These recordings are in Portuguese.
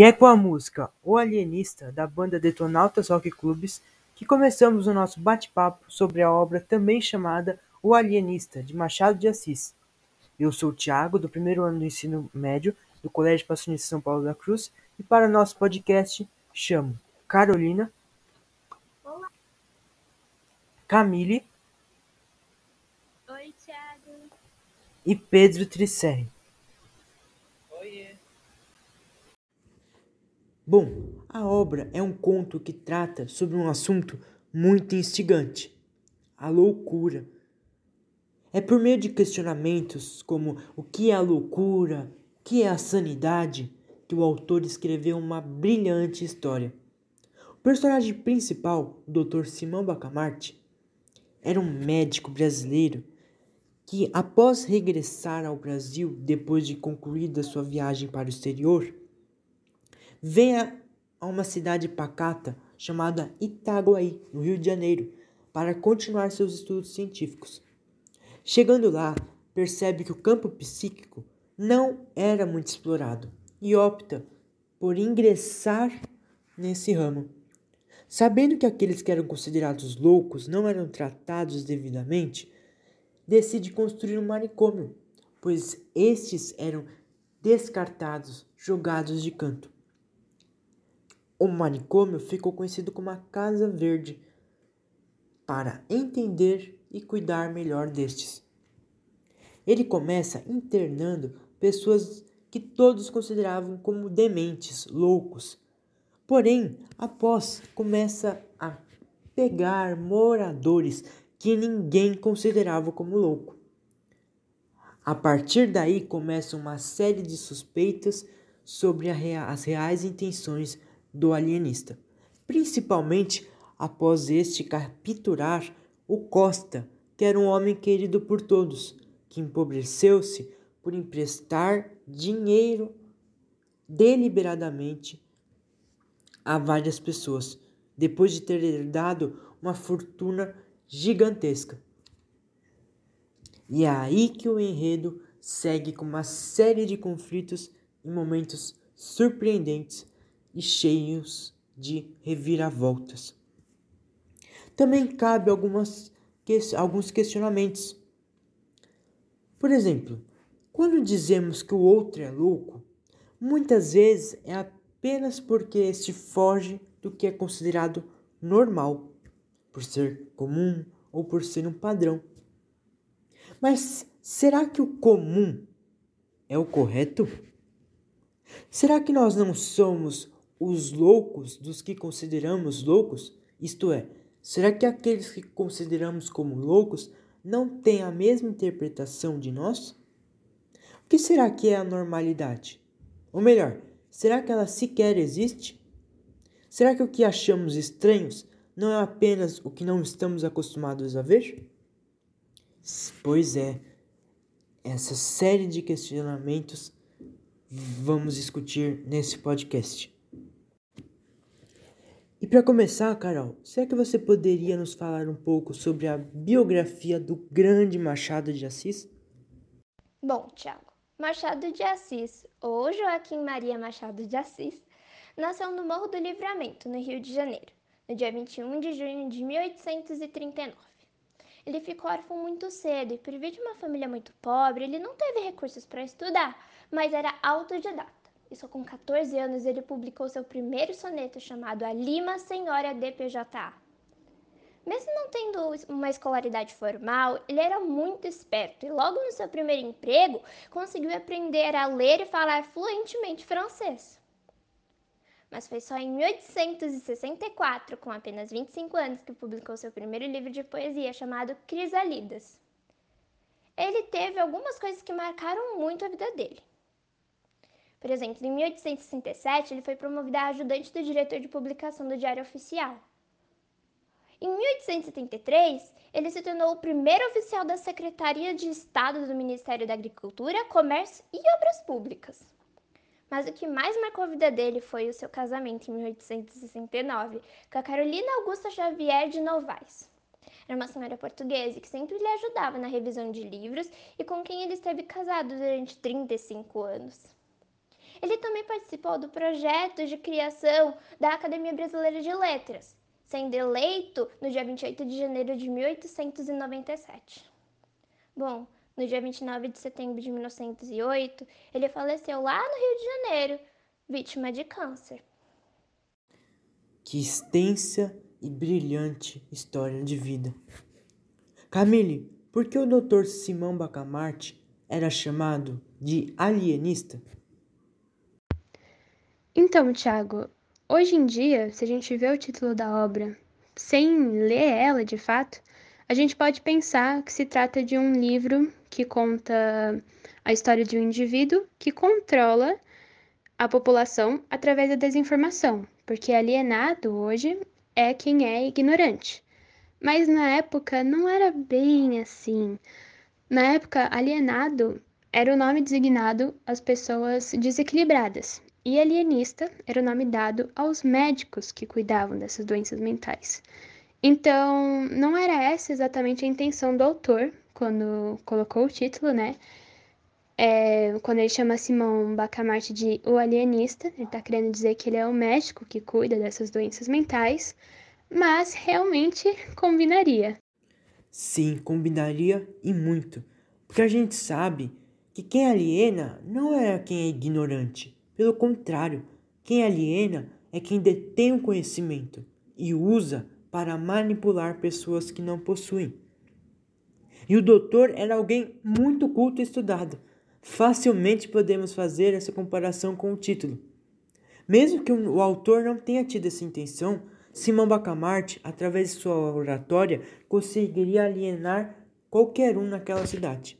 E é com a música O Alienista, da banda Detonautas Rock Clubs, que começamos o nosso bate-papo sobre a obra também chamada O Alienista, de Machado de Assis. Eu sou o Thiago, do primeiro ano do ensino médio do Colégio Passionista São Paulo da Cruz, e para nosso podcast chamo Carolina, Olá. Camille Oi, Thiago. e Pedro Tricerri. Bom, a obra é um conto que trata sobre um assunto muito instigante: a loucura. É por meio de questionamentos como o que é a loucura, o que é a sanidade, que o autor escreveu uma brilhante história. O personagem principal, o Dr. Simão Bacamarte, era um médico brasileiro que, após regressar ao Brasil depois de concluída sua viagem para o exterior, vem a, a uma cidade pacata chamada Itaguaí, no Rio de Janeiro, para continuar seus estudos científicos. Chegando lá, percebe que o campo psíquico não era muito explorado e opta por ingressar nesse ramo. Sabendo que aqueles que eram considerados loucos não eram tratados devidamente, decide construir um manicômio, pois estes eram descartados, jogados de canto. O manicômio ficou conhecido como a Casa Verde, para entender e cuidar melhor destes. Ele começa internando pessoas que todos consideravam como dementes, loucos. Porém, após começa a pegar moradores que ninguém considerava como louco. A partir daí começa uma série de suspeitas sobre rea as reais intenções do alienista, principalmente após este capturar o Costa, que era um homem querido por todos, que empobreceu-se por emprestar dinheiro deliberadamente a várias pessoas, depois de ter herdado uma fortuna gigantesca. E é aí que o enredo segue com uma série de conflitos e momentos surpreendentes e cheios de reviravoltas. Também cabe algumas, alguns questionamentos. Por exemplo, quando dizemos que o outro é louco, muitas vezes é apenas porque este foge do que é considerado normal, por ser comum ou por ser um padrão. Mas será que o comum é o correto? Será que nós não somos os loucos dos que consideramos loucos? Isto é, será que aqueles que consideramos como loucos não têm a mesma interpretação de nós? O que será que é a normalidade? Ou melhor, será que ela sequer existe? Será que o que achamos estranhos não é apenas o que não estamos acostumados a ver? Pois é, essa série de questionamentos vamos discutir nesse podcast. E para começar, Carol, será que você poderia nos falar um pouco sobre a biografia do grande Machado de Assis? Bom, Tiago, Machado de Assis, ou Joaquim Maria Machado de Assis, nasceu no Morro do Livramento, no Rio de Janeiro, no dia 21 de junho de 1839. Ele ficou órfão muito cedo e, por vir de uma família muito pobre, ele não teve recursos para estudar, mas era autodidata e só com 14 anos ele publicou seu primeiro soneto chamado A Lima Senhora de PJA. Mesmo não tendo uma escolaridade formal, ele era muito esperto e logo no seu primeiro emprego conseguiu aprender a ler e falar fluentemente francês. Mas foi só em 1864, com apenas 25 anos, que publicou seu primeiro livro de poesia chamado Crisalidas. Ele teve algumas coisas que marcaram muito a vida dele. Por exemplo, em 1867, ele foi promovido a ajudante do diretor de publicação do Diário Oficial. Em 1873, ele se tornou o primeiro oficial da Secretaria de Estado do Ministério da Agricultura, Comércio e Obras Públicas. Mas o que mais marcou a vida dele foi o seu casamento em 1869 com a Carolina Augusta Xavier de Novaes. Era uma senhora portuguesa que sempre lhe ajudava na revisão de livros e com quem ele esteve casado durante 35 anos. Ele também participou do projeto de criação da Academia Brasileira de Letras, sendo eleito no dia 28 de janeiro de 1897. Bom, no dia 29 de setembro de 1908, ele faleceu lá no Rio de Janeiro, vítima de câncer. Que extensa e brilhante história de vida. Camille, por que o Dr. Simão Bacamarte era chamado de alienista? Então, Tiago, hoje em dia, se a gente vê o título da obra sem ler ela de fato, a gente pode pensar que se trata de um livro que conta a história de um indivíduo que controla a população através da desinformação, porque alienado hoje é quem é ignorante. Mas na época não era bem assim. Na época, alienado era o nome designado às pessoas desequilibradas, e alienista era o nome dado aos médicos que cuidavam dessas doenças mentais. Então, não era essa exatamente a intenção do autor quando colocou o título, né? É, quando ele chama Simão Bacamarte de o alienista, ele está querendo dizer que ele é o médico que cuida dessas doenças mentais, mas realmente combinaria. Sim, combinaria e muito, porque a gente sabe que quem aliena não é quem é ignorante, pelo contrário, quem aliena é quem detém o conhecimento e usa para manipular pessoas que não possuem. E o doutor era alguém muito culto e estudado. Facilmente podemos fazer essa comparação com o título. Mesmo que o autor não tenha tido essa intenção, Simão Bacamarte, através de sua oratória, conseguiria alienar qualquer um naquela cidade.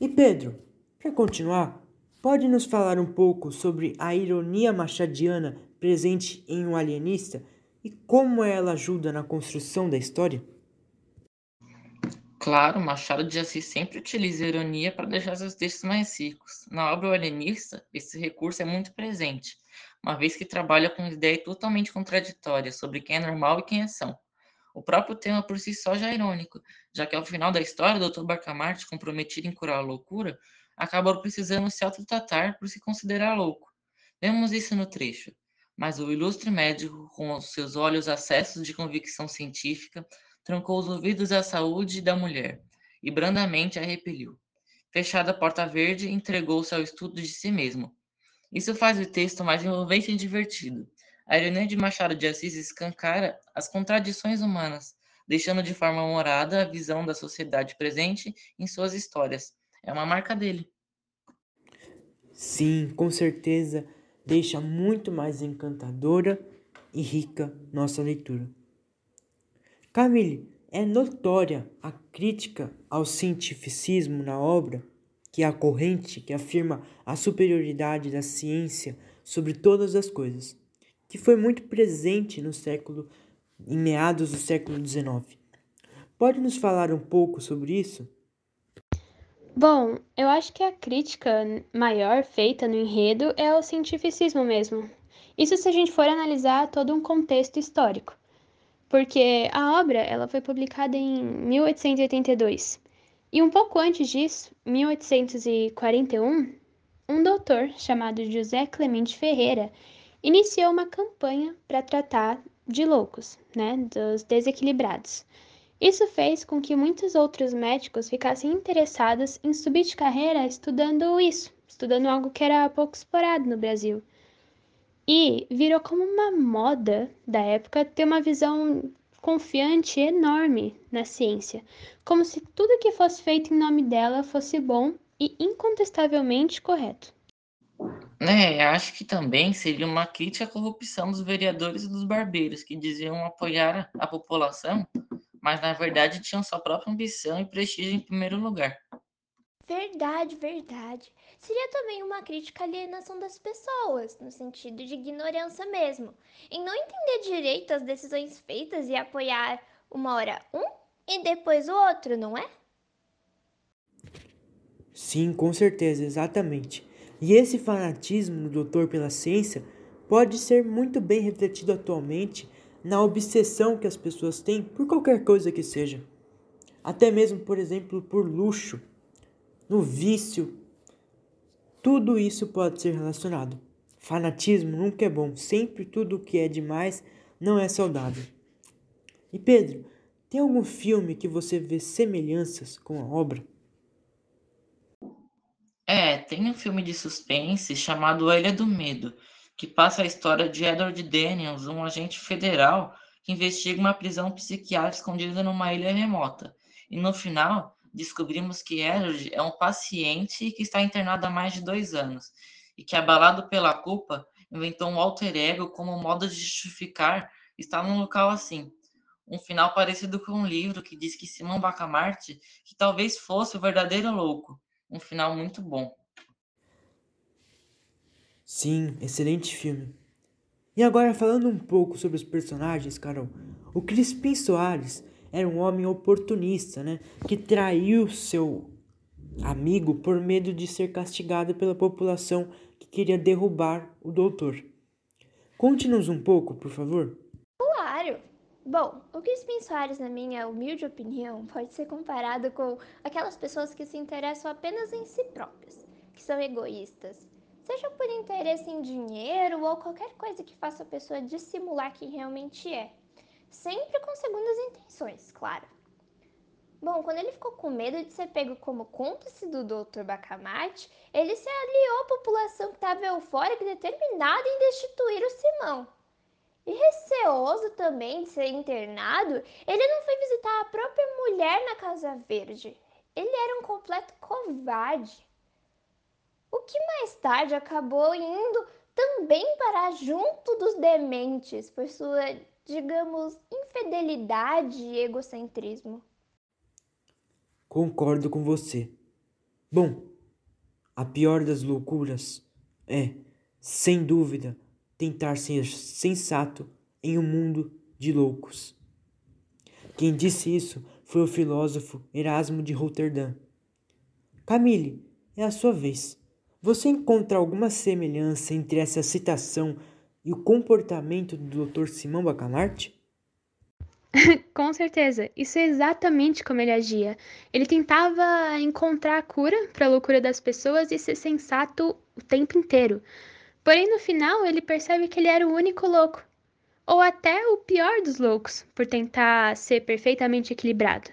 E Pedro, para continuar, Pode nos falar um pouco sobre a ironia machadiana presente em um alienista e como ela ajuda na construção da história? Claro, Machado de Assis sempre utiliza a ironia para deixar seus textos mais ricos. Na obra O Alienista, esse recurso é muito presente, uma vez que trabalha com ideias totalmente contraditórias sobre quem é normal e quem é são. O próprio tema por si só já é irônico, já que ao final da história, o Dr. Barcamarte, comprometido em curar a loucura, acabou precisando se autotratar por se considerar louco. Vemos isso no trecho. Mas o ilustre médico, com os seus olhos acessos de convicção científica, trancou os ouvidos à saúde da mulher e brandamente a repeliu. Fechada a porta verde, entregou-se ao estudo de si mesmo. Isso faz o texto mais envolvente e divertido. A ironia de Machado de Assis escancara as contradições humanas, deixando de forma humorada a visão da sociedade presente em suas histórias, é uma marca dele. Sim, com certeza deixa muito mais encantadora e rica nossa leitura. Camille, é notória a crítica ao cientificismo na obra, que é a corrente que afirma a superioridade da ciência sobre todas as coisas, que foi muito presente no século em meados do século XIX. Pode nos falar um pouco sobre isso? Bom, eu acho que a crítica maior feita no enredo é o cientificismo mesmo. Isso se a gente for analisar todo um contexto histórico. Porque a obra ela foi publicada em 1882. E um pouco antes disso, 1841, um doutor chamado José Clemente Ferreira iniciou uma campanha para tratar de loucos, né, dos desequilibrados. Isso fez com que muitos outros médicos ficassem interessados em subir de carreira estudando isso, estudando algo que era pouco explorado no Brasil. E virou como uma moda da época ter uma visão confiante enorme na ciência, como se tudo que fosse feito em nome dela fosse bom e incontestavelmente correto. É, acho que também seria uma crítica à corrupção dos vereadores e dos barbeiros, que diziam apoiar a população mas na verdade tinham sua própria ambição e prestígio em primeiro lugar. Verdade, verdade. Seria também uma crítica à alienação das pessoas, no sentido de ignorância mesmo, em não entender direito as decisões feitas e apoiar uma hora um e depois o outro, não é? Sim, com certeza, exatamente. E esse fanatismo do doutor pela ciência pode ser muito bem refletido atualmente na obsessão que as pessoas têm por qualquer coisa que seja. Até mesmo, por exemplo, por luxo, no vício tudo isso pode ser relacionado. Fanatismo nunca é bom, sempre tudo que é demais não é saudável. E Pedro, tem algum filme que você vê semelhanças com a obra? É, tem um filme de suspense chamado A Ilha do Medo, que passa a história de Edward Daniels, um agente federal que investiga uma prisão psiquiátrica escondida numa ilha remota. E no final, descobrimos que Edward é um paciente que está internado há mais de dois anos e que, abalado pela culpa, inventou um alter ego como modo de justificar estar num local assim. Um final parecido com um livro que diz que Simão Bacamarte que talvez fosse o verdadeiro louco. Um final muito bom. Sim, excelente filme. E agora falando um pouco sobre os personagens, Carol. O Crispim Soares era um homem oportunista, né? Que traiu seu amigo por medo de ser castigado pela população que queria derrubar o doutor. Conte-nos um pouco, por favor. Claro! Bom, o Crispim Soares, na minha humilde opinião, pode ser comparado com aquelas pessoas que se interessam apenas em si próprias, que são egoístas, seja por interesse em dinheiro ou qualquer coisa que faça a pessoa dissimular quem realmente é sempre com segundas intenções, claro. Bom, quando ele ficou com medo de ser pego como cúmplice do Dr. Bacamarte, ele se aliou à população que estava eufórica e determinada em destituir o Simão. E receoso também de ser internado, ele não foi visitar a própria mulher na Casa Verde. Ele era um completo covarde. O que mais tarde acabou indo também para junto dos dementes por sua digamos, infidelidade e egocentrismo. Concordo com você. Bom, a pior das loucuras é, sem dúvida, tentar ser sensato em um mundo de loucos. Quem disse isso foi o filósofo Erasmo de Roterdã. Camille, é a sua vez. Você encontra alguma semelhança entre essa citação e o comportamento do Dr. Simão Bacamarte? Com certeza, isso é exatamente como ele agia. Ele tentava encontrar a cura para a loucura das pessoas e ser sensato o tempo inteiro. Porém, no final, ele percebe que ele era o único louco, ou até o pior dos loucos, por tentar ser perfeitamente equilibrado.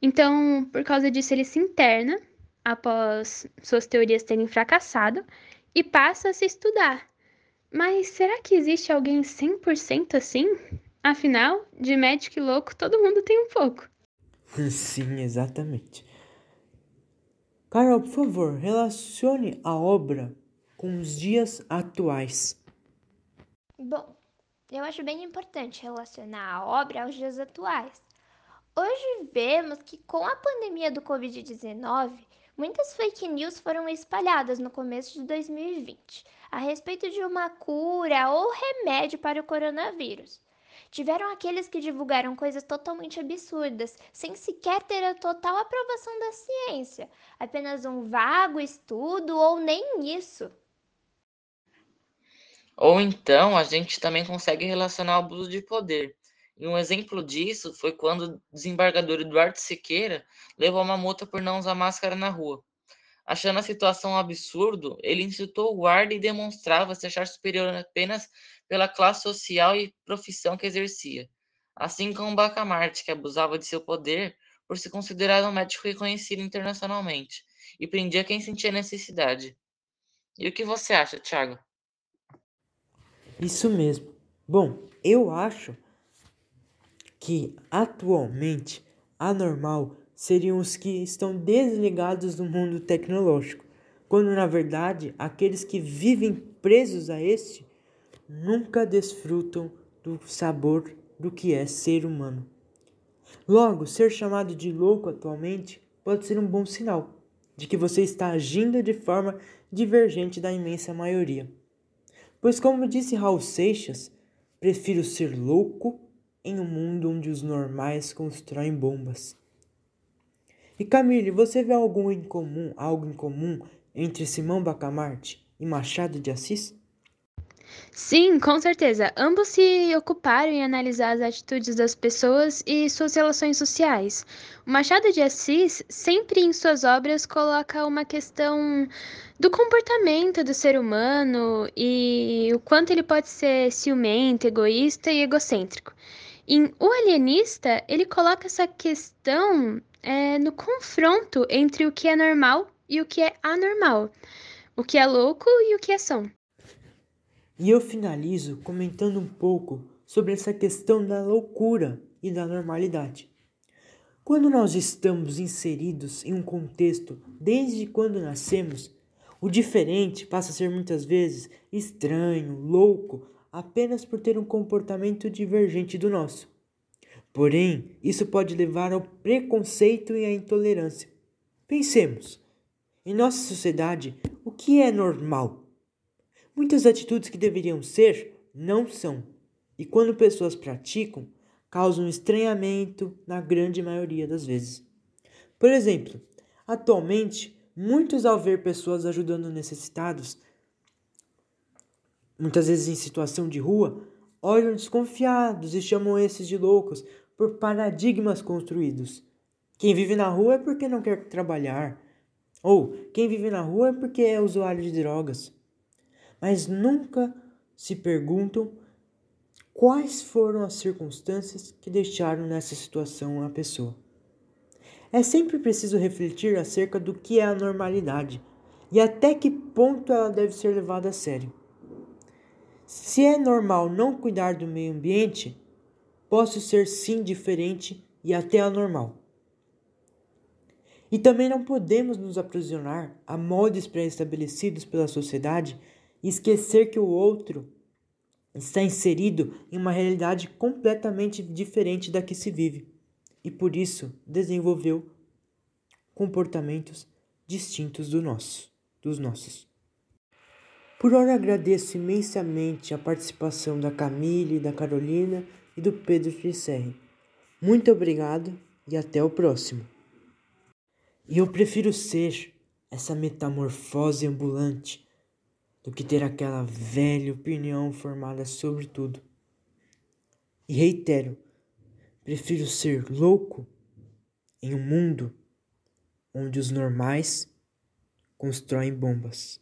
Então, por causa disso, ele se interna após suas teorias terem fracassado e passa a se estudar mas será que existe alguém 100% assim? Afinal, de médico e louco, todo mundo tem um pouco. Sim, exatamente. Carol, por favor, relacione a obra com os dias atuais. Bom, eu acho bem importante relacionar a obra aos dias atuais. Hoje vemos que com a pandemia do Covid-19, muitas fake news foram espalhadas no começo de 2020 a respeito de uma cura ou remédio para o coronavírus. Tiveram aqueles que divulgaram coisas totalmente absurdas, sem sequer ter a total aprovação da ciência, apenas um vago estudo ou nem isso. Ou então a gente também consegue relacionar o abuso de poder. E um exemplo disso foi quando o desembargador Eduardo Siqueira levou uma multa por não usar máscara na rua. Achando a situação um absurdo, ele insultou o guarda e demonstrava se achar superior apenas pela classe social e profissão que exercia. Assim como Bacamarte, que abusava de seu poder por se considerar um médico reconhecido internacionalmente e prendia quem sentia necessidade. E o que você acha, Thiago? Isso mesmo. Bom, eu acho que atualmente a normal seriam os que estão desligados do mundo tecnológico, quando na verdade aqueles que vivem presos a este nunca desfrutam do sabor do que é ser humano. Logo, ser chamado de louco atualmente pode ser um bom sinal de que você está agindo de forma divergente da imensa maioria. Pois, como disse Raul Seixas, prefiro ser louco em um mundo onde os normais constroem bombas. E Camille, você vê algum em comum, algo em comum entre Simão Bacamarte e Machado de Assis? Sim, com certeza. Ambos se ocuparam em analisar as atitudes das pessoas e suas relações sociais. O Machado de Assis, sempre em suas obras, coloca uma questão do comportamento do ser humano e o quanto ele pode ser ciumento, egoísta e egocêntrico. Em O Alienista, ele coloca essa questão é, no confronto entre o que é normal e o que é anormal, o que é louco e o que é som. E eu finalizo comentando um pouco sobre essa questão da loucura e da normalidade. Quando nós estamos inseridos em um contexto desde quando nascemos, o diferente passa a ser muitas vezes estranho, louco, apenas por ter um comportamento divergente do nosso. Porém, isso pode levar ao preconceito e à intolerância. Pensemos: em nossa sociedade, o que é normal? Muitas atitudes que deveriam ser, não são. E quando pessoas praticam, causam estranhamento na grande maioria das vezes. Por exemplo, atualmente, muitos ao ver pessoas ajudando necessitados, muitas vezes em situação de rua, olham desconfiados e chamam esses de loucos por paradigmas construídos. Quem vive na rua é porque não quer trabalhar, ou quem vive na rua é porque é usuário de drogas mas nunca se perguntam quais foram as circunstâncias que deixaram nessa situação a pessoa. É sempre preciso refletir acerca do que é a normalidade e até que ponto ela deve ser levada a sério. Se é normal não cuidar do meio ambiente, posso ser sim diferente e até anormal. E também não podemos nos aprisionar a moldes pré-estabelecidos pela sociedade e esquecer que o outro está inserido em uma realidade completamente diferente da que se vive e por isso desenvolveu comportamentos distintos do nosso, dos nossos. Por hora agradeço imensamente a participação da Camille, da Carolina e do Pedro Friserri. Muito obrigado e até o próximo. E eu prefiro ser essa metamorfose ambulante do que ter aquela velha opinião formada sobre tudo. E reitero, prefiro ser louco em um mundo onde os normais constroem bombas.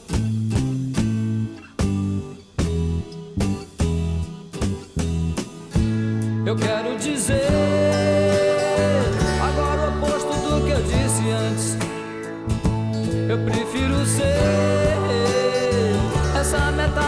Eu quero dizer agora o oposto do que eu disse antes. Eu prefiro ser essa metamorfose